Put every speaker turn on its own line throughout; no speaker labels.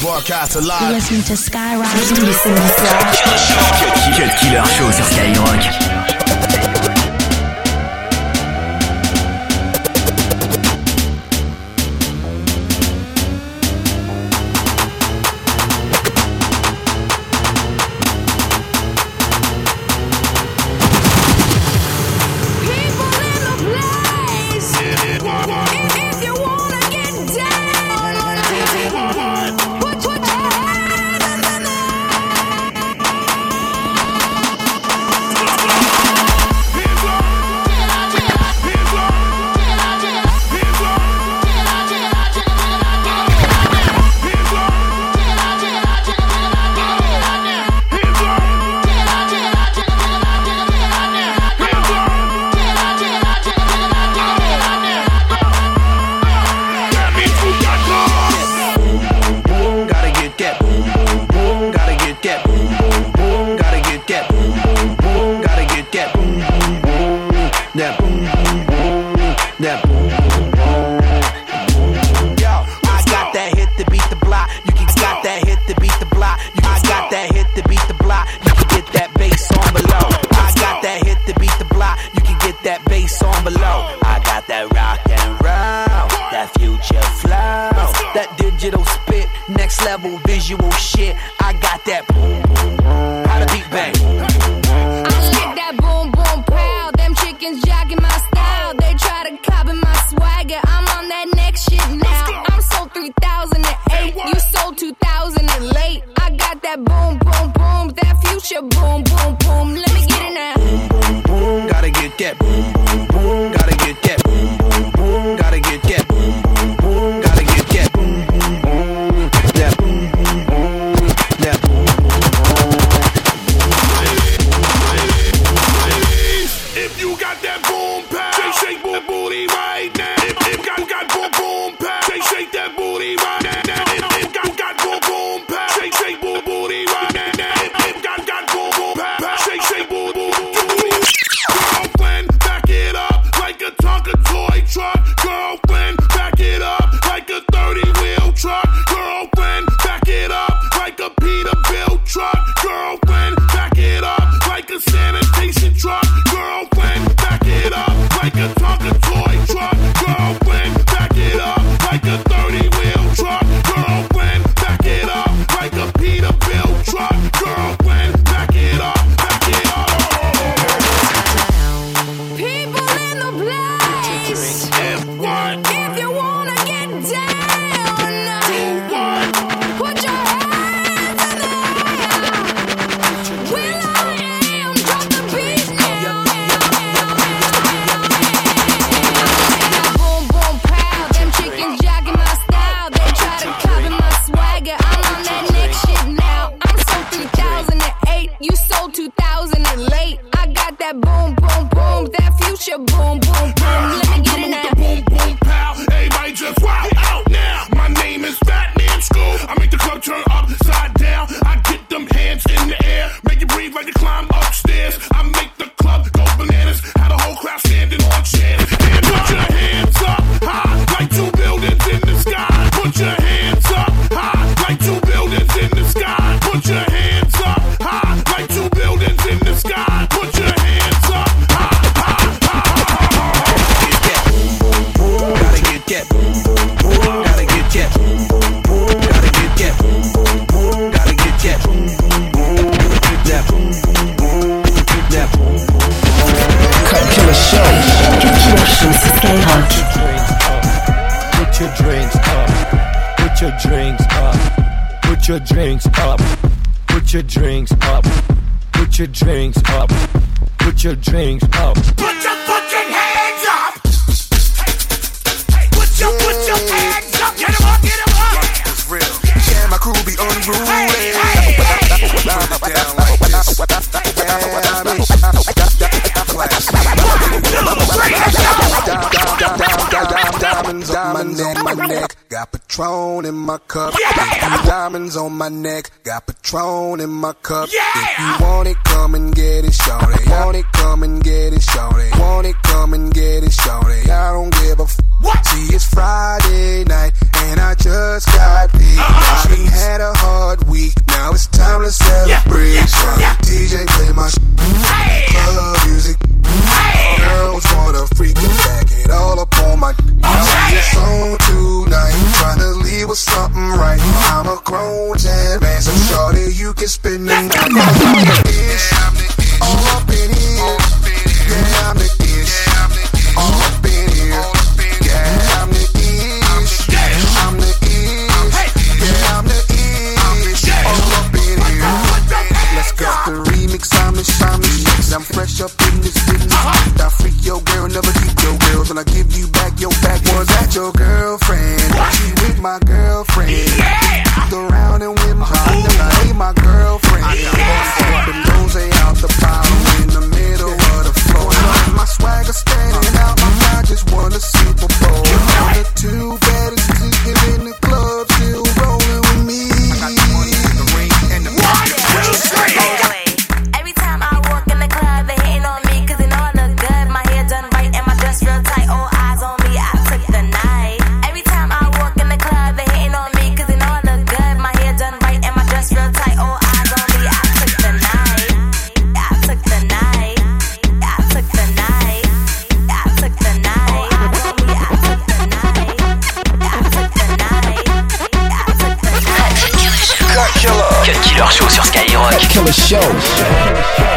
Broadcast alive.
You're listening to Skyrock. Killer Show.
Cut Killer Show sur Skyrock.
boom boom, that future boom boom boom.
Let me get it now.
Boom boom
pow, everybody just wild out now. My name is Batman School. I make the club turn upside down. I get them hands in the air, make you breathe like you climb upstairs. I make the club go bananas. Had a whole crowd standing on chairs.
drinks up. Put your drinks up. Put your drinks up. Put your drinks up. Put your drinks up. Put your
Patron in my cup.
Yeah!
diamonds on my neck. Got Patron in my cup.
Yeah!
If you want it, come and get it, shorty. Want it, come and get it, shorty. Want it,
Killer Show.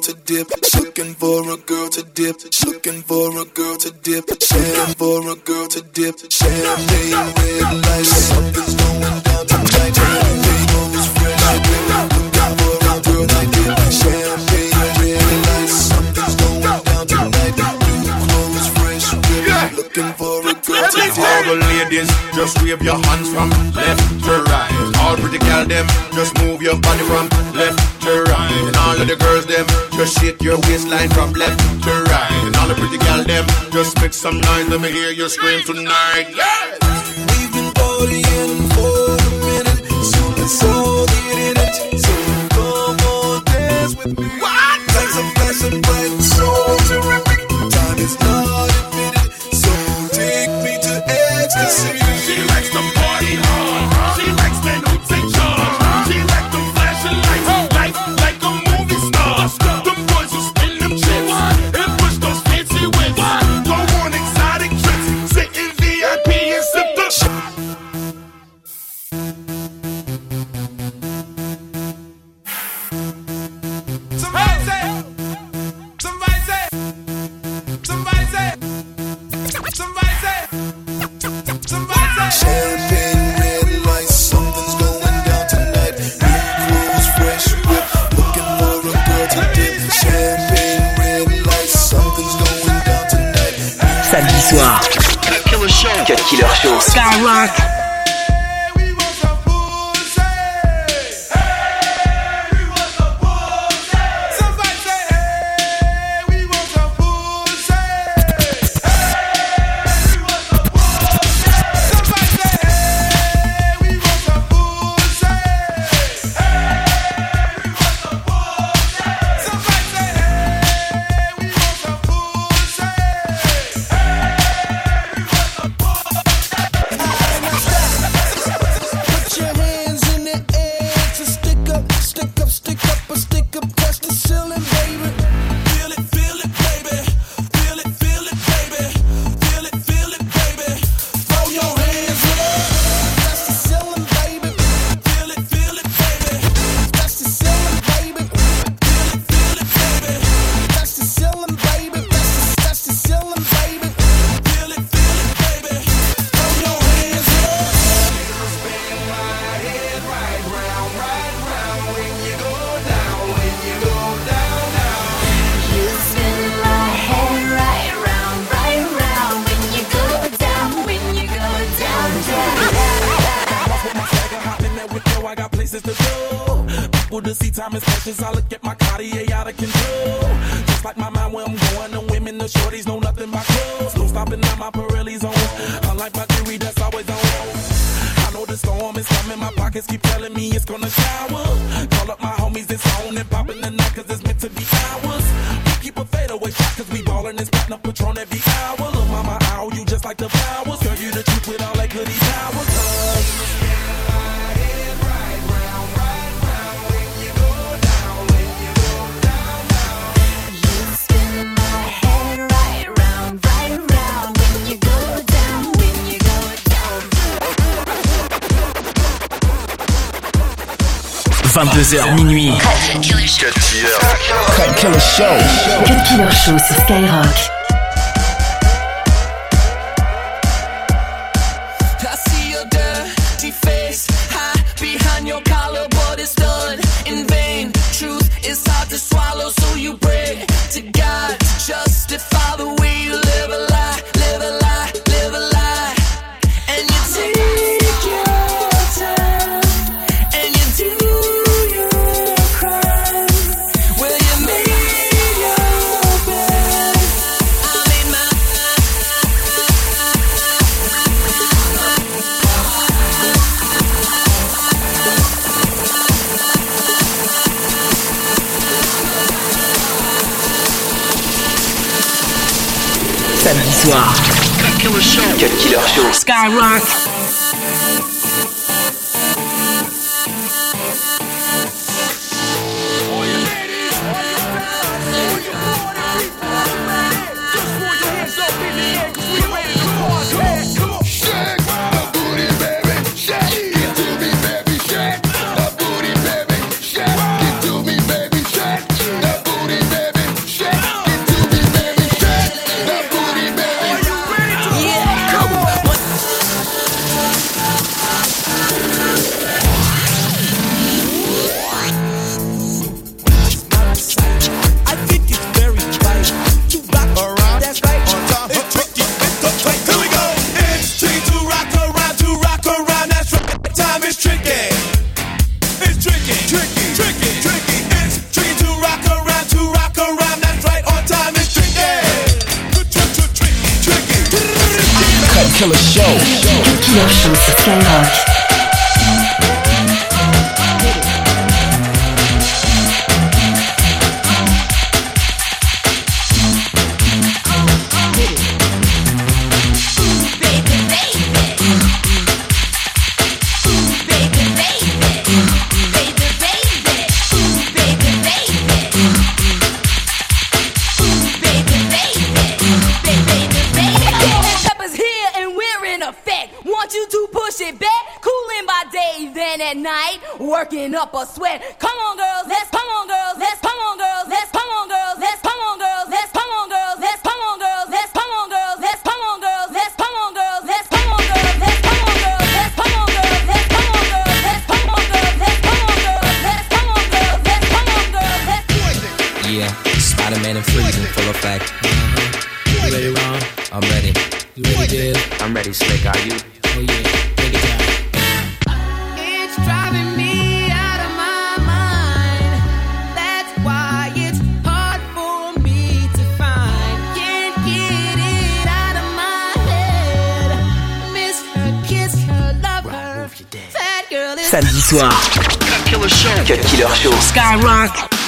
to dip, looking for a girl to dip, looking for a girl to dip, looking for a girl to dip. Champagne red lights, something's going down tonight. Champagne always fresh, looking for a girl to dip. Champagne looking for a good time.
All the ladies, just wave your hands from left to right. All pretty girl them, just move your body from left to right. And all of the girls them, just shake your waistline from left to right. And all the pretty girl them, just make some noise. Let me hear you scream tonight. Yeah,
We've been partying for a minute, so
samedi soir. Cut Killer Show.
Time. I look at my Cartier out of control. Just like my mind where I'm going, the women, the shorties know nothing but clothes. No stopping at my Pirelli's on. Unlike my jewelry that's always on. I know the storm is coming, my pockets keep telling me it's gonna shower. Call up my homies, it's on and popping the night, cause it's meant to be ours. We keep a fadeaway shot, cause we ballin' spotting up Patron every hour. Look, mama, ow, you just like the flowers. Girl, you the truth with all that goody
22h minuit.
Cut Killer Show sur Skyrock.
Samedi soir.
Cut Killer Show.
Cut Killer Show.
Skyrock.
Killer Show.
Killer Show sur.
Day, at night, working up a sweat. Come on, girls, let's come on, girls, let's come on, girls, let's come on, girls, let's come on, girls, let's come on, girls, let's come on, girls, let's come on, girls, let's come on, girls, let's come on, girls, let's come on, girls, let's come on, girls, let's come on, girls, let's come on, girls, let's come on, girls, let's come on, girls, let's come on, girls, let's come on, girls, let's
Yeah, Spider-Man and freezing full effect.
You ready, Ron?
I'm ready.
You ready, Did?
I'm ready, Slick. Are you?
Oh yeah,
Samedi soir.
Cut Killer Show.
Cut Killer Show.
Skyrock.